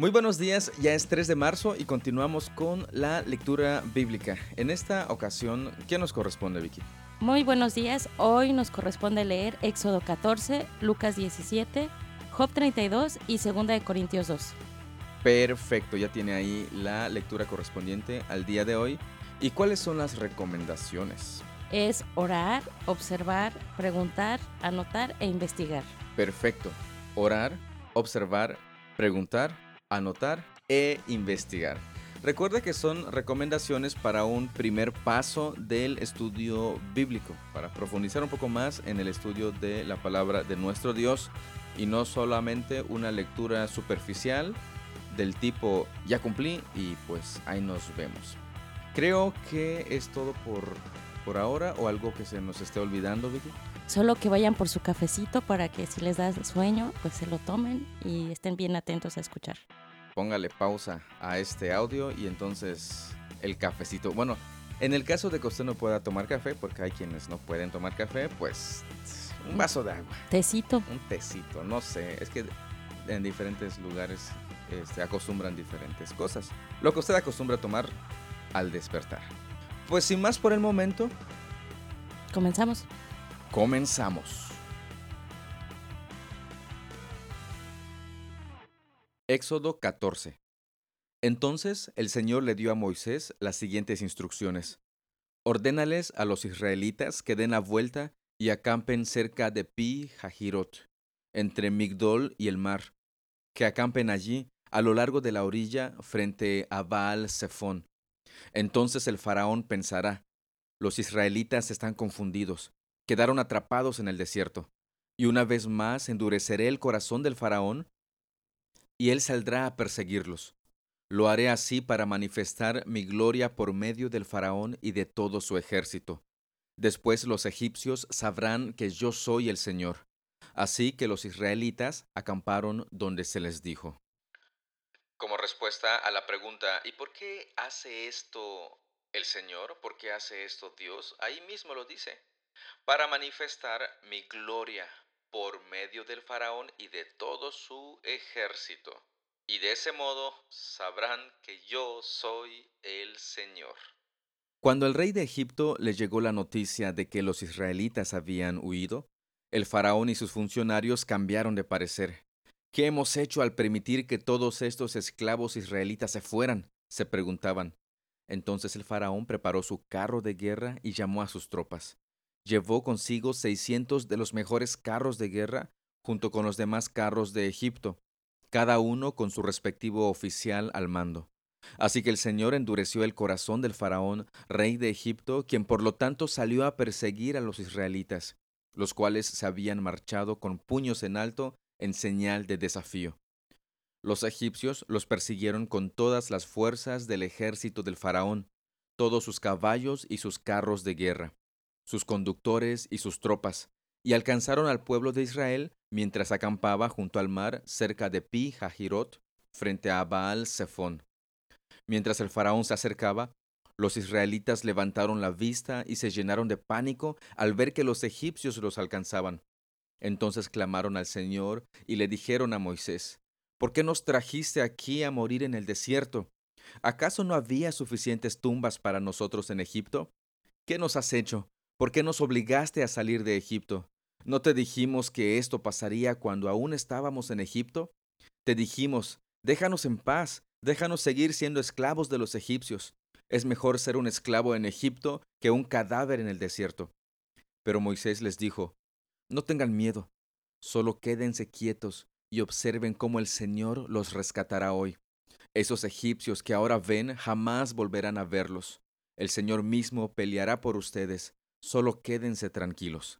Muy buenos días, ya es 3 de marzo y continuamos con la lectura bíblica. En esta ocasión, ¿qué nos corresponde, Vicky? Muy buenos días, hoy nos corresponde leer Éxodo 14, Lucas 17, Job 32 y 2 de Corintios 2. Perfecto, ya tiene ahí la lectura correspondiente al día de hoy. ¿Y cuáles son las recomendaciones? Es orar, observar, preguntar, anotar e investigar. Perfecto. Orar, observar, preguntar, anotar e investigar. Recuerda que son recomendaciones para un primer paso del estudio bíblico, para profundizar un poco más en el estudio de la palabra de nuestro Dios y no solamente una lectura superficial del tipo ya cumplí y pues ahí nos vemos. Creo que es todo por, por ahora o algo que se nos esté olvidando, Vicky. Solo que vayan por su cafecito para que si les da sueño, pues se lo tomen y estén bien atentos a escuchar póngale pausa a este audio y entonces el cafecito. Bueno, en el caso de que usted no pueda tomar café, porque hay quienes no pueden tomar café, pues un vaso de agua. Tecito. Un tecito, no sé, es que en diferentes lugares se este, acostumbran diferentes cosas. Lo que usted acostumbra a tomar al despertar. Pues sin más por el momento. Comenzamos. Comenzamos. Éxodo 14. Entonces el Señor le dio a Moisés las siguientes instrucciones. Ordénales a los israelitas que den la vuelta y acampen cerca de Pi Jajirot, entre Migdol y el mar, que acampen allí a lo largo de la orilla frente a Baal Zephón. Entonces el faraón pensará, los israelitas están confundidos, quedaron atrapados en el desierto, y una vez más endureceré el corazón del faraón y él saldrá a perseguirlos. Lo haré así para manifestar mi gloria por medio del faraón y de todo su ejército. Después los egipcios sabrán que yo soy el Señor. Así que los israelitas acamparon donde se les dijo. Como respuesta a la pregunta, ¿y por qué hace esto el Señor? ¿Por qué hace esto Dios? Ahí mismo lo dice. Para manifestar mi gloria por medio del faraón y de todo su ejército. Y de ese modo sabrán que yo soy el Señor. Cuando el rey de Egipto le llegó la noticia de que los israelitas habían huido, el faraón y sus funcionarios cambiaron de parecer. ¿Qué hemos hecho al permitir que todos estos esclavos israelitas se fueran? se preguntaban. Entonces el faraón preparó su carro de guerra y llamó a sus tropas llevó consigo seiscientos de los mejores carros de guerra junto con los demás carros de Egipto, cada uno con su respectivo oficial al mando. Así que el Señor endureció el corazón del faraón, rey de Egipto, quien por lo tanto salió a perseguir a los israelitas, los cuales se habían marchado con puños en alto en señal de desafío. Los egipcios los persiguieron con todas las fuerzas del ejército del faraón, todos sus caballos y sus carros de guerra sus conductores y sus tropas, y alcanzaron al pueblo de Israel mientras acampaba junto al mar cerca de Pi Jajirot, frente a Baal Zephón. Mientras el faraón se acercaba, los israelitas levantaron la vista y se llenaron de pánico al ver que los egipcios los alcanzaban. Entonces clamaron al Señor y le dijeron a Moisés, ¿Por qué nos trajiste aquí a morir en el desierto? ¿Acaso no había suficientes tumbas para nosotros en Egipto? ¿Qué nos has hecho? ¿Por qué nos obligaste a salir de Egipto? ¿No te dijimos que esto pasaría cuando aún estábamos en Egipto? Te dijimos, déjanos en paz, déjanos seguir siendo esclavos de los egipcios. Es mejor ser un esclavo en Egipto que un cadáver en el desierto. Pero Moisés les dijo, no tengan miedo, solo quédense quietos y observen cómo el Señor los rescatará hoy. Esos egipcios que ahora ven jamás volverán a verlos. El Señor mismo peleará por ustedes Solo quédense tranquilos.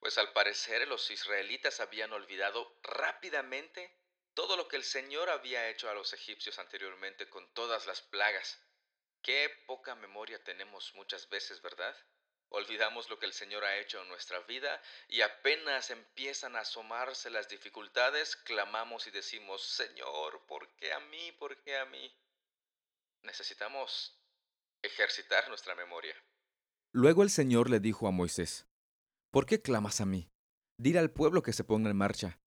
Pues al parecer los israelitas habían olvidado rápidamente todo lo que el Señor había hecho a los egipcios anteriormente con todas las plagas. Qué poca memoria tenemos muchas veces, ¿verdad? Olvidamos lo que el Señor ha hecho en nuestra vida y apenas empiezan a asomarse las dificultades, clamamos y decimos, Señor, ¿por qué a mí? ¿Por qué a mí? Necesitamos ejercitar nuestra memoria. Luego el Señor le dijo a Moisés, ¿Por qué clamas a mí? Dile al pueblo que se ponga en marcha.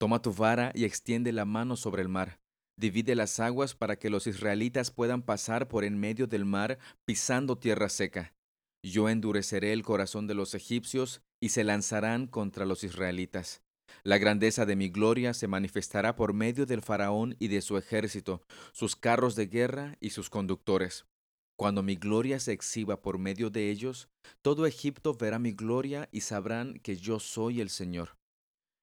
Toma tu vara y extiende la mano sobre el mar, divide las aguas para que los israelitas puedan pasar por en medio del mar pisando tierra seca. Yo endureceré el corazón de los egipcios y se lanzarán contra los israelitas. La grandeza de mi gloria se manifestará por medio del faraón y de su ejército, sus carros de guerra y sus conductores. Cuando mi gloria se exhiba por medio de ellos, todo Egipto verá mi gloria y sabrán que yo soy el Señor.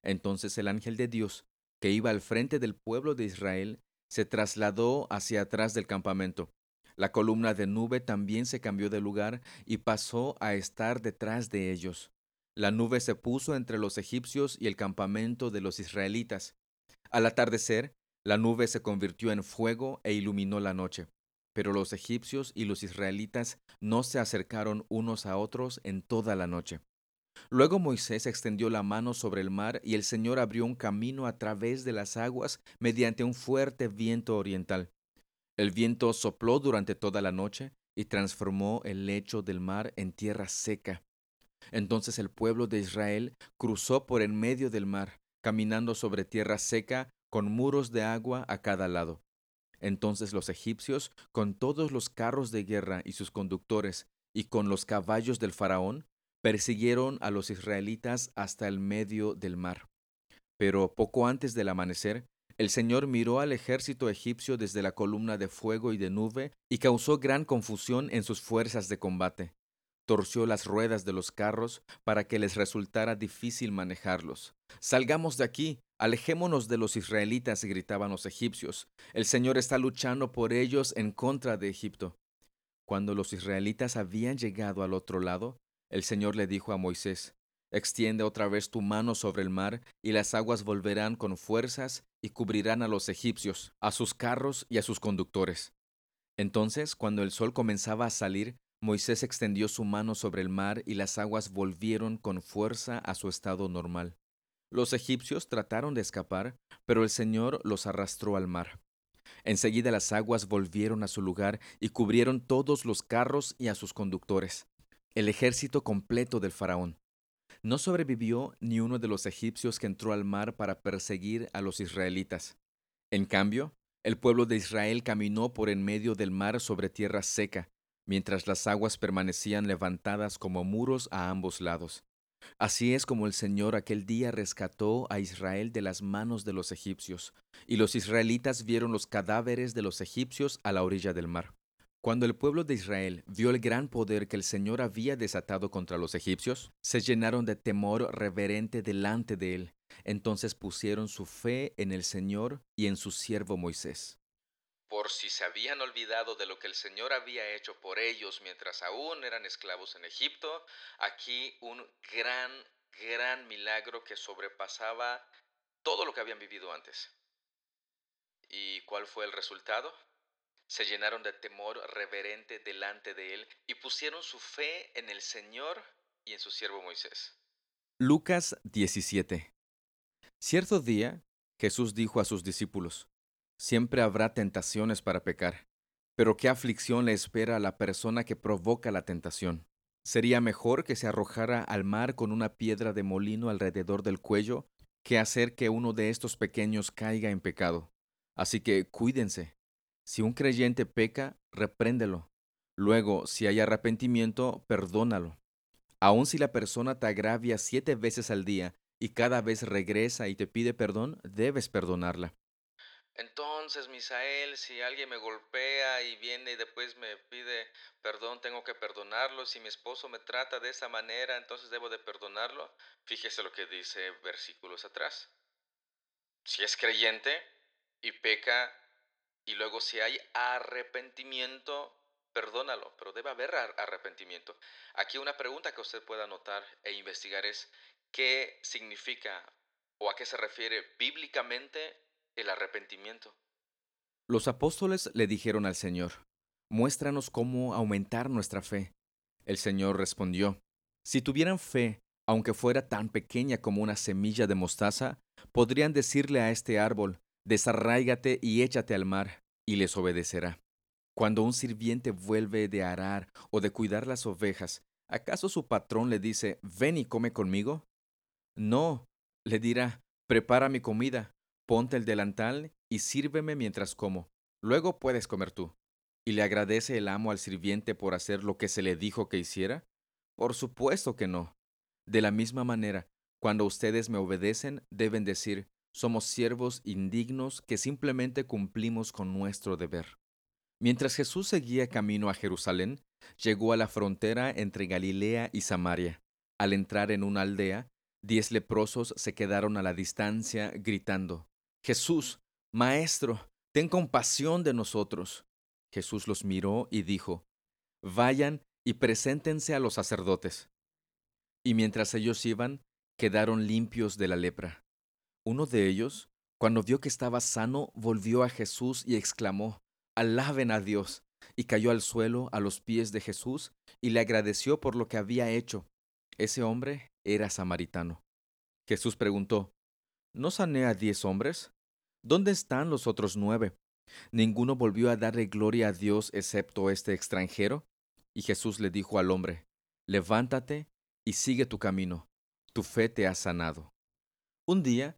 Entonces el ángel de Dios, que iba al frente del pueblo de Israel, se trasladó hacia atrás del campamento. La columna de nube también se cambió de lugar y pasó a estar detrás de ellos. La nube se puso entre los egipcios y el campamento de los israelitas. Al atardecer, la nube se convirtió en fuego e iluminó la noche. Pero los egipcios y los israelitas no se acercaron unos a otros en toda la noche. Luego Moisés extendió la mano sobre el mar y el Señor abrió un camino a través de las aguas mediante un fuerte viento oriental. El viento sopló durante toda la noche y transformó el lecho del mar en tierra seca. Entonces el pueblo de Israel cruzó por en medio del mar, caminando sobre tierra seca, con muros de agua a cada lado. Entonces los egipcios, con todos los carros de guerra y sus conductores, y con los caballos del faraón, persiguieron a los israelitas hasta el medio del mar. Pero poco antes del amanecer, el Señor miró al ejército egipcio desde la columna de fuego y de nube y causó gran confusión en sus fuerzas de combate. Torció las ruedas de los carros para que les resultara difícil manejarlos. Salgamos de aquí, alejémonos de los israelitas, gritaban los egipcios. El Señor está luchando por ellos en contra de Egipto. Cuando los israelitas habían llegado al otro lado, el Señor le dijo a Moisés, Extiende otra vez tu mano sobre el mar, y las aguas volverán con fuerzas y cubrirán a los egipcios, a sus carros y a sus conductores. Entonces, cuando el sol comenzaba a salir, Moisés extendió su mano sobre el mar y las aguas volvieron con fuerza a su estado normal. Los egipcios trataron de escapar, pero el Señor los arrastró al mar. Enseguida las aguas volvieron a su lugar y cubrieron todos los carros y a sus conductores el ejército completo del faraón. No sobrevivió ni uno de los egipcios que entró al mar para perseguir a los israelitas. En cambio, el pueblo de Israel caminó por en medio del mar sobre tierra seca, mientras las aguas permanecían levantadas como muros a ambos lados. Así es como el Señor aquel día rescató a Israel de las manos de los egipcios, y los israelitas vieron los cadáveres de los egipcios a la orilla del mar. Cuando el pueblo de Israel vio el gran poder que el Señor había desatado contra los egipcios, se llenaron de temor reverente delante de él. Entonces pusieron su fe en el Señor y en su siervo Moisés. Por si se habían olvidado de lo que el Señor había hecho por ellos mientras aún eran esclavos en Egipto, aquí un gran, gran milagro que sobrepasaba todo lo que habían vivido antes. ¿Y cuál fue el resultado? se llenaron de temor reverente delante de él y pusieron su fe en el Señor y en su siervo Moisés. Lucas 17 Cierto día, Jesús dijo a sus discípulos, Siempre habrá tentaciones para pecar, pero qué aflicción le espera a la persona que provoca la tentación. Sería mejor que se arrojara al mar con una piedra de molino alrededor del cuello que hacer que uno de estos pequeños caiga en pecado. Así que cuídense, si un creyente peca, repréndelo. Luego, si hay arrepentimiento, perdónalo. Aun si la persona te agravia siete veces al día y cada vez regresa y te pide perdón, debes perdonarla. Entonces, Misael, si alguien me golpea y viene y después me pide perdón, tengo que perdonarlo. Si mi esposo me trata de esa manera, entonces debo de perdonarlo. Fíjese lo que dice versículos atrás. Si es creyente y peca y luego si hay arrepentimiento, perdónalo, pero debe haber arrepentimiento. Aquí una pregunta que usted pueda anotar e investigar es, ¿qué significa o a qué se refiere bíblicamente el arrepentimiento? Los apóstoles le dijeron al Señor, muéstranos cómo aumentar nuestra fe. El Señor respondió, si tuvieran fe, aunque fuera tan pequeña como una semilla de mostaza, podrían decirle a este árbol, desarráigate y échate al mar, y les obedecerá. Cuando un sirviente vuelve de arar o de cuidar las ovejas, ¿acaso su patrón le dice, ven y come conmigo? No, le dirá, prepara mi comida, ponte el delantal y sírveme mientras como. Luego puedes comer tú. ¿Y le agradece el amo al sirviente por hacer lo que se le dijo que hiciera? Por supuesto que no. De la misma manera, cuando ustedes me obedecen, deben decir, somos siervos indignos que simplemente cumplimos con nuestro deber. Mientras Jesús seguía camino a Jerusalén, llegó a la frontera entre Galilea y Samaria. Al entrar en una aldea, diez leprosos se quedaron a la distancia gritando, Jesús, Maestro, ten compasión de nosotros. Jesús los miró y dijo, Vayan y preséntense a los sacerdotes. Y mientras ellos iban, quedaron limpios de la lepra. Uno de ellos, cuando vio que estaba sano, volvió a Jesús y exclamó, Alaben a Dios, y cayó al suelo a los pies de Jesús y le agradeció por lo que había hecho. Ese hombre era samaritano. Jesús preguntó, ¿No sané a diez hombres? ¿Dónde están los otros nueve? ¿Ninguno volvió a darle gloria a Dios excepto este extranjero? Y Jesús le dijo al hombre, Levántate y sigue tu camino, tu fe te ha sanado. Un día,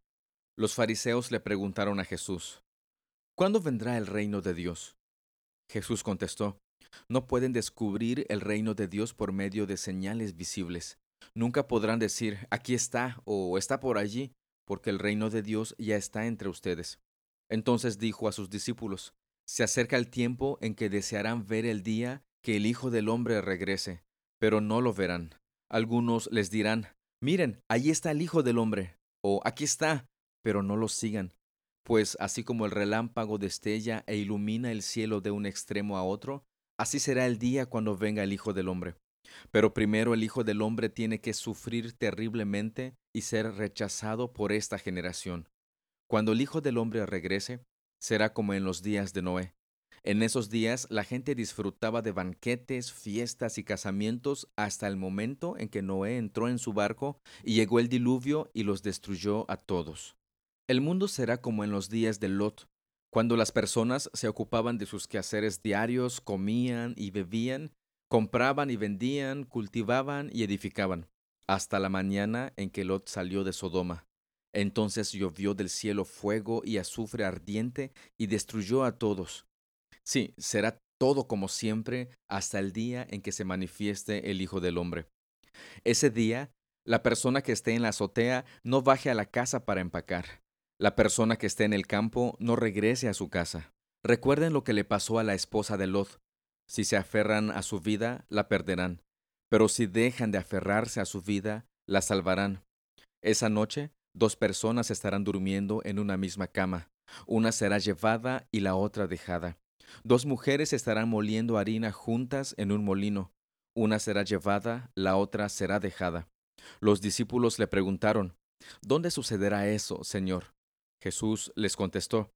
los fariseos le preguntaron a Jesús, ¿Cuándo vendrá el reino de Dios? Jesús contestó, No pueden descubrir el reino de Dios por medio de señales visibles. Nunca podrán decir, aquí está o está por allí, porque el reino de Dios ya está entre ustedes. Entonces dijo a sus discípulos, Se acerca el tiempo en que desearán ver el día que el Hijo del Hombre regrese, pero no lo verán. Algunos les dirán, Miren, allí está el Hijo del Hombre, o aquí está, pero no lo sigan. Pues así como el relámpago destella e ilumina el cielo de un extremo a otro, así será el día cuando venga el Hijo del Hombre. Pero primero el Hijo del Hombre tiene que sufrir terriblemente y ser rechazado por esta generación. Cuando el Hijo del Hombre regrese, será como en los días de Noé. En esos días la gente disfrutaba de banquetes, fiestas y casamientos hasta el momento en que Noé entró en su barco y llegó el diluvio y los destruyó a todos. El mundo será como en los días de Lot, cuando las personas se ocupaban de sus quehaceres diarios, comían y bebían, compraban y vendían, cultivaban y edificaban, hasta la mañana en que Lot salió de Sodoma. Entonces llovió del cielo fuego y azufre ardiente y destruyó a todos. Sí, será todo como siempre hasta el día en que se manifieste el Hijo del Hombre. Ese día, la persona que esté en la azotea no baje a la casa para empacar la persona que esté en el campo no regrese a su casa. Recuerden lo que le pasó a la esposa de Lot. Si se aferran a su vida, la perderán. Pero si dejan de aferrarse a su vida, la salvarán. Esa noche, dos personas estarán durmiendo en una misma cama. Una será llevada y la otra dejada. Dos mujeres estarán moliendo harina juntas en un molino. Una será llevada, la otra será dejada. Los discípulos le preguntaron, ¿Dónde sucederá eso, Señor? Jesús les contestó,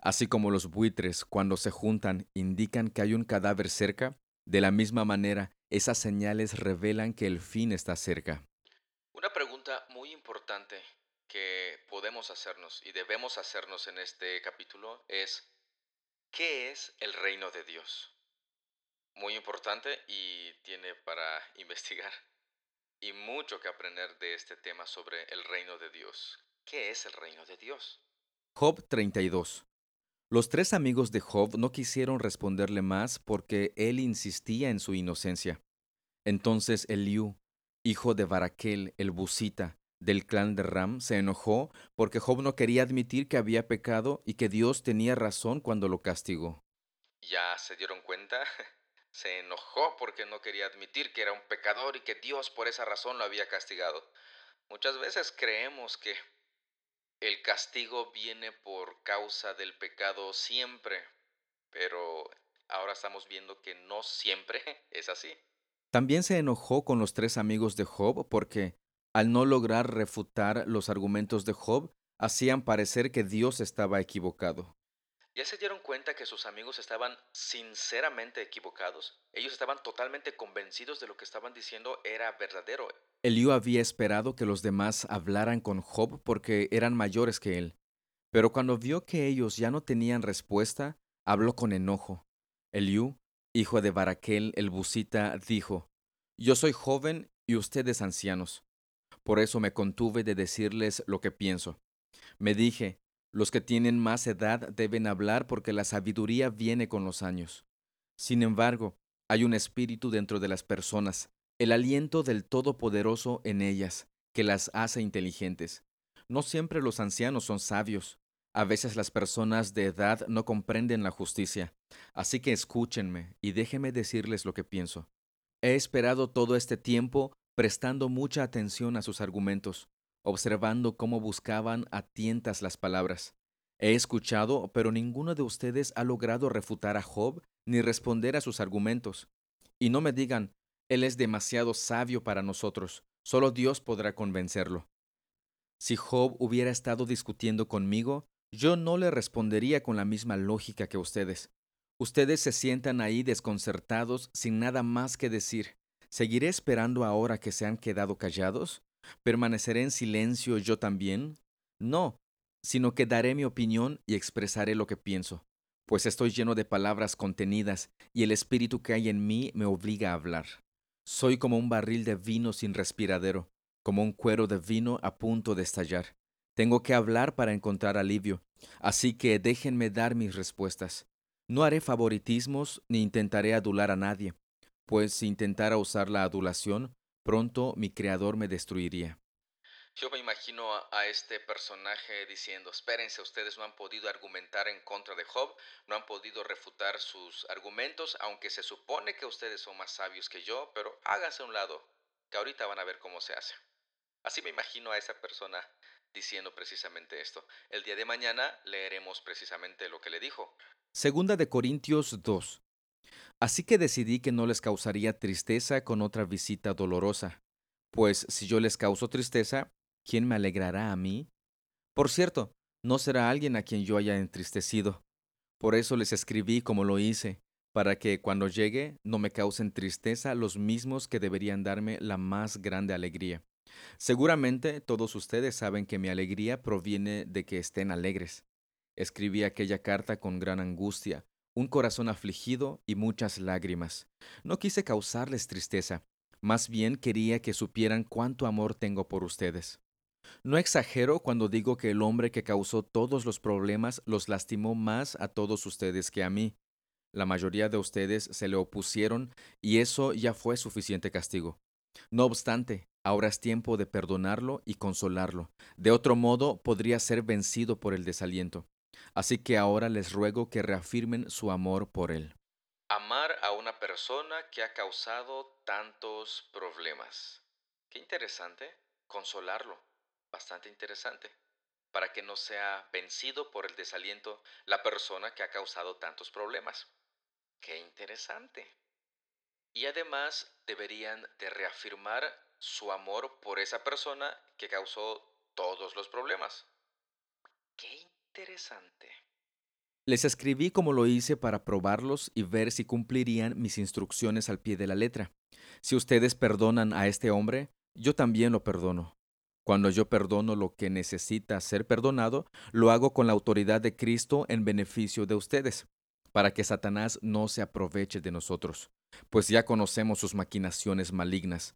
Así como los buitres cuando se juntan indican que hay un cadáver cerca, de la misma manera esas señales revelan que el fin está cerca. Una pregunta muy importante que podemos hacernos y debemos hacernos en este capítulo es, ¿qué es el reino de Dios? Muy importante y tiene para investigar y mucho que aprender de este tema sobre el reino de Dios. ¿Qué es el reino de Dios? Job 32. Los tres amigos de Job no quisieron responderle más porque él insistía en su inocencia. Entonces Eliú, hijo de Baraquel, el busita, del clan de Ram, se enojó porque Job no quería admitir que había pecado y que Dios tenía razón cuando lo castigó. ¿Ya se dieron cuenta? Se enojó porque no quería admitir que era un pecador y que Dios por esa razón lo había castigado. Muchas veces creemos que el castigo viene por causa del pecado siempre, pero ahora estamos viendo que no siempre es así. También se enojó con los tres amigos de Job porque, al no lograr refutar los argumentos de Job, hacían parecer que Dios estaba equivocado. ¿Ya se dieron cuenta que sus amigos estaban sinceramente equivocados? Ellos estaban totalmente convencidos de lo que estaban diciendo era verdadero. Eliú había esperado que los demás hablaran con Job porque eran mayores que él. Pero cuando vio que ellos ya no tenían respuesta, habló con enojo. Eliú, hijo de Baraquel el Busita, dijo, Yo soy joven y ustedes ancianos. Por eso me contuve de decirles lo que pienso. Me dije, Los que tienen más edad deben hablar porque la sabiduría viene con los años. Sin embargo, hay un espíritu dentro de las personas, el aliento del Todopoderoso en ellas, que las hace inteligentes. No siempre los ancianos son sabios. A veces las personas de edad no comprenden la justicia. Así que escúchenme y déjenme decirles lo que pienso. He esperado todo este tiempo prestando mucha atención a sus argumentos, observando cómo buscaban a tientas las palabras. He escuchado, pero ninguno de ustedes ha logrado refutar a Job ni responder a sus argumentos. Y no me digan, él es demasiado sabio para nosotros, solo Dios podrá convencerlo. Si Job hubiera estado discutiendo conmigo, yo no le respondería con la misma lógica que ustedes. Ustedes se sientan ahí desconcertados sin nada más que decir. ¿Seguiré esperando ahora que se han quedado callados? ¿Permaneceré en silencio yo también? No, sino que daré mi opinión y expresaré lo que pienso, pues estoy lleno de palabras contenidas y el espíritu que hay en mí me obliga a hablar. Soy como un barril de vino sin respiradero, como un cuero de vino a punto de estallar. Tengo que hablar para encontrar alivio, así que déjenme dar mis respuestas. No haré favoritismos ni intentaré adular a nadie, pues si intentara usar la adulación, pronto mi creador me destruiría. Yo me imagino a, este personaje diciendo, espérense, ustedes no han podido argumentar en contra de Job, no han podido refutar sus argumentos, aunque se supone que ustedes son más sabios que yo, pero háganse a un lado, que ahorita van a ver cómo se hace. Así me imagino a esa persona diciendo precisamente esto. El día de mañana leeremos precisamente lo que le dijo. Segunda de Corintios 2. Así que decidí que no les causaría tristeza con otra visita dolorosa, pues si yo les causo tristeza, ¿quién me alegrará a mí? Por cierto, no será alguien a quien yo haya entristecido. Por eso les escribí como lo hice, para que cuando llegue no me causen tristeza los mismos que deberían darme la más grande alegría. Seguramente todos ustedes saben que mi alegría proviene de que estén alegres. Escribí aquella carta con gran angustia, un corazón afligido y muchas lágrimas. No quise causarles tristeza, más bien quería que supieran cuánto amor tengo por ustedes. No exagero cuando digo que el hombre que causó todos los problemas los lastimó más a todos ustedes que a mí. La mayoría de ustedes se le opusieron y eso ya fue suficiente castigo. No obstante, ahora es tiempo de perdonarlo y consolarlo. De otro modo, podría ser vencido por el desaliento. Así que ahora les ruego que reafirmen su amor por él. Amar a una persona que ha causado tantos problemas. Qué interesante. Consolarlo. Bastante interesante. Para que no sea vencido por el desaliento la persona que ha causado tantos problemas. Qué interesante y además deberían de reafirmar su amor por esa persona que causó todos los problemas. Qué Les escribí como lo hice para probarlos y ver si cumplirían mis instrucciones al pie de la letra. Si ustedes perdonan a este hombre, yo también lo perdono. Cuando yo perdono lo que necesita ser perdonado, lo hago con la autoridad de Cristo en beneficio de ustedes, para que Satanás no se aproveche de nosotros pues ya conocemos sus maquinaciones malignas.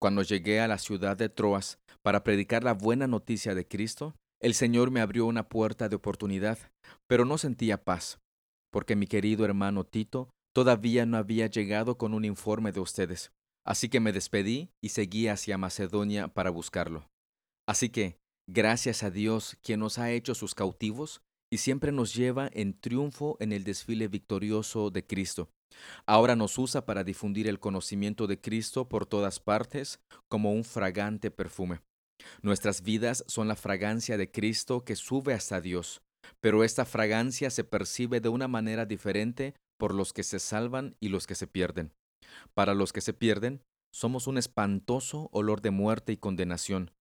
Cuando llegué a la ciudad de Troas para predicar la buena noticia de Cristo, el Señor me abrió una puerta de oportunidad, pero no sentía paz, porque mi querido hermano Tito todavía no había llegado con un informe de ustedes. Así que me despedí y seguí hacia Macedonia para buscarlo. Así que, gracias a Dios, quien nos ha hecho sus cautivos y siempre nos lleva en triunfo en el desfile victorioso de Cristo, Ahora nos usa para difundir el conocimiento de Cristo por todas partes como un fragante perfume. Nuestras vidas son la fragancia de Cristo que sube hasta Dios, pero esta fragancia se percibe de una manera diferente por los que se salvan y los que se pierden. Para los que se pierden, somos un espantoso olor de muerte y condenación,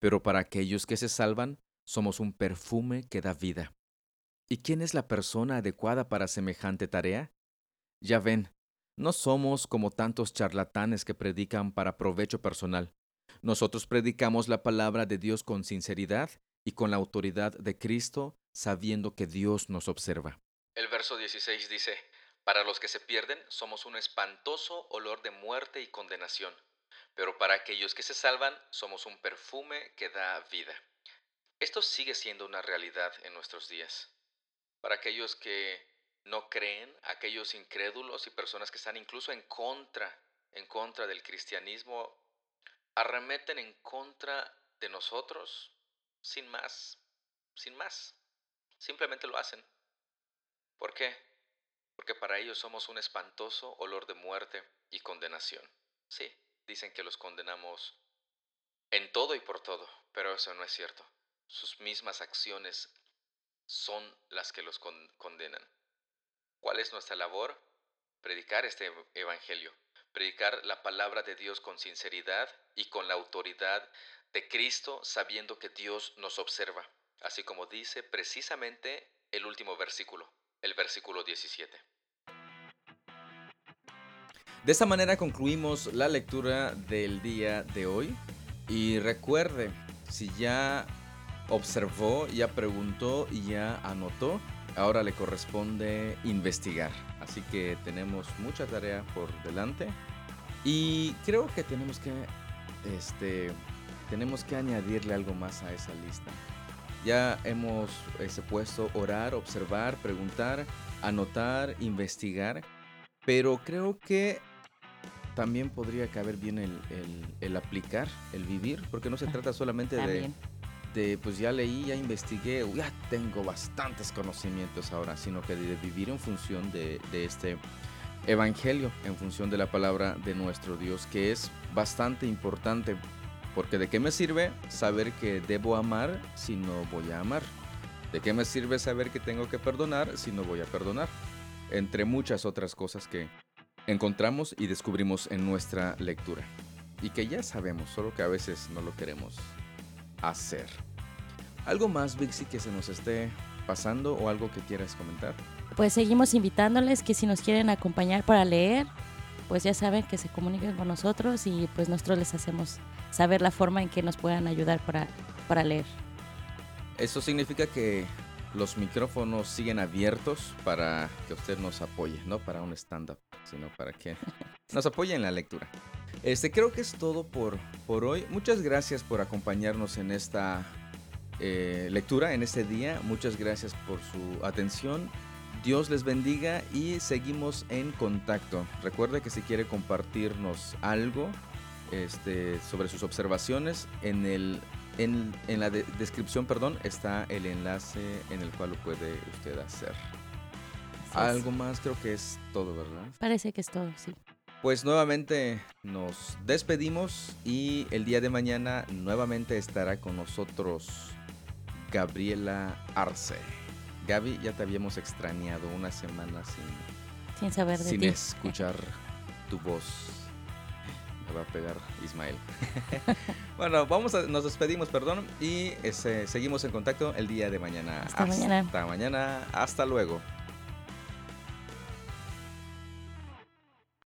pero para aquellos que se salvan, somos un perfume que da vida. ¿Y quién es la persona adecuada para semejante tarea? Ya ven, no somos como tantos charlatanes que predican para provecho personal. Nosotros predicamos la palabra de Dios con sinceridad y con la autoridad de Cristo, sabiendo que Dios nos observa. El verso 16 dice, Para los que se pierden somos un espantoso olor de muerte y condenación, pero para aquellos que se salvan somos un perfume que da vida. Esto sigue siendo una realidad en nuestros días. Para aquellos que no creen, aquellos incrédulos y personas que están incluso en contra, en contra del cristianismo, arremeten en contra de nosotros sin más, sin más. Simplemente lo hacen. ¿Por qué? Porque para ellos somos un espantoso olor de muerte y condenación. Sí, dicen que los condenamos en todo y por todo, pero eso no es cierto. Sus mismas acciones son las que los condenan. ¿Cuál es nuestra labor? Predicar este Evangelio, predicar la palabra de Dios con sinceridad y con la autoridad de Cristo, sabiendo que Dios nos observa, así como dice precisamente el último versículo, el versículo 17. De esta manera concluimos la lectura del día de hoy y recuerde, si ya observó, ya preguntó y ya anotó, ahora le corresponde investigar. Así que tenemos mucha tarea por delante y creo que tenemos que, este, tenemos que añadirle algo más a esa lista. Ya hemos este, puesto orar, observar, preguntar, anotar, investigar, pero creo que también podría caber bien el, el, aplicar, el vivir, porque no se trata solamente de pues ya leí, ya investigué, ya tengo bastantes conocimientos ahora, sino que de vivir en función de, este evangelio, en función de la palabra de nuestro Dios, que es bastante importante, porque de qué me sirve saber que debo amar si no voy a amar. ¿De qué me sirve saber que tengo que perdonar si no voy a perdonar? Entre muchas otras cosas que encontramos y descubrimos en nuestra lectura. Y que ya sabemos, solo que a veces no lo queremos hacer. ¿Algo más, Vixi, que se nos esté pasando o algo que quieras comentar? Pues seguimos invitándoles que si nos quieren acompañar para leer, pues ya saben que se comuniquen con nosotros y pues nosotros les hacemos saber la forma en que nos puedan ayudar para, para leer. Eso significa que los micrófonos siguen abiertos para que usted nos apoye, no para un stand-up, sino para que nos apoye en la lectura. Este, creo que es todo por, por hoy. Muchas gracias por acompañarnos en esta eh, lectura, en este día. Muchas gracias por su atención. Dios les bendiga y seguimos en contacto. Recuerde que si quiere compartirnos algo este, sobre sus observaciones, en, el, en, la descripción perdón, está el enlace en el cual lo puede usted hacer. Algo más creo que es todo, ¿verdad? Parece que es todo, sí. Pues nuevamente nos despedimos y el día de mañana nuevamente estará con nosotros Gabriela Arce. Gaby, ya te habíamos extrañado una semana sin, sin saber de sin escuchar tu voz. Me va a pegar Ismael. bueno, vamos a, nos despedimos, perdón, y seguimos en contacto el día de mañana. Hasta mañana. Hasta mañana. Hasta luego.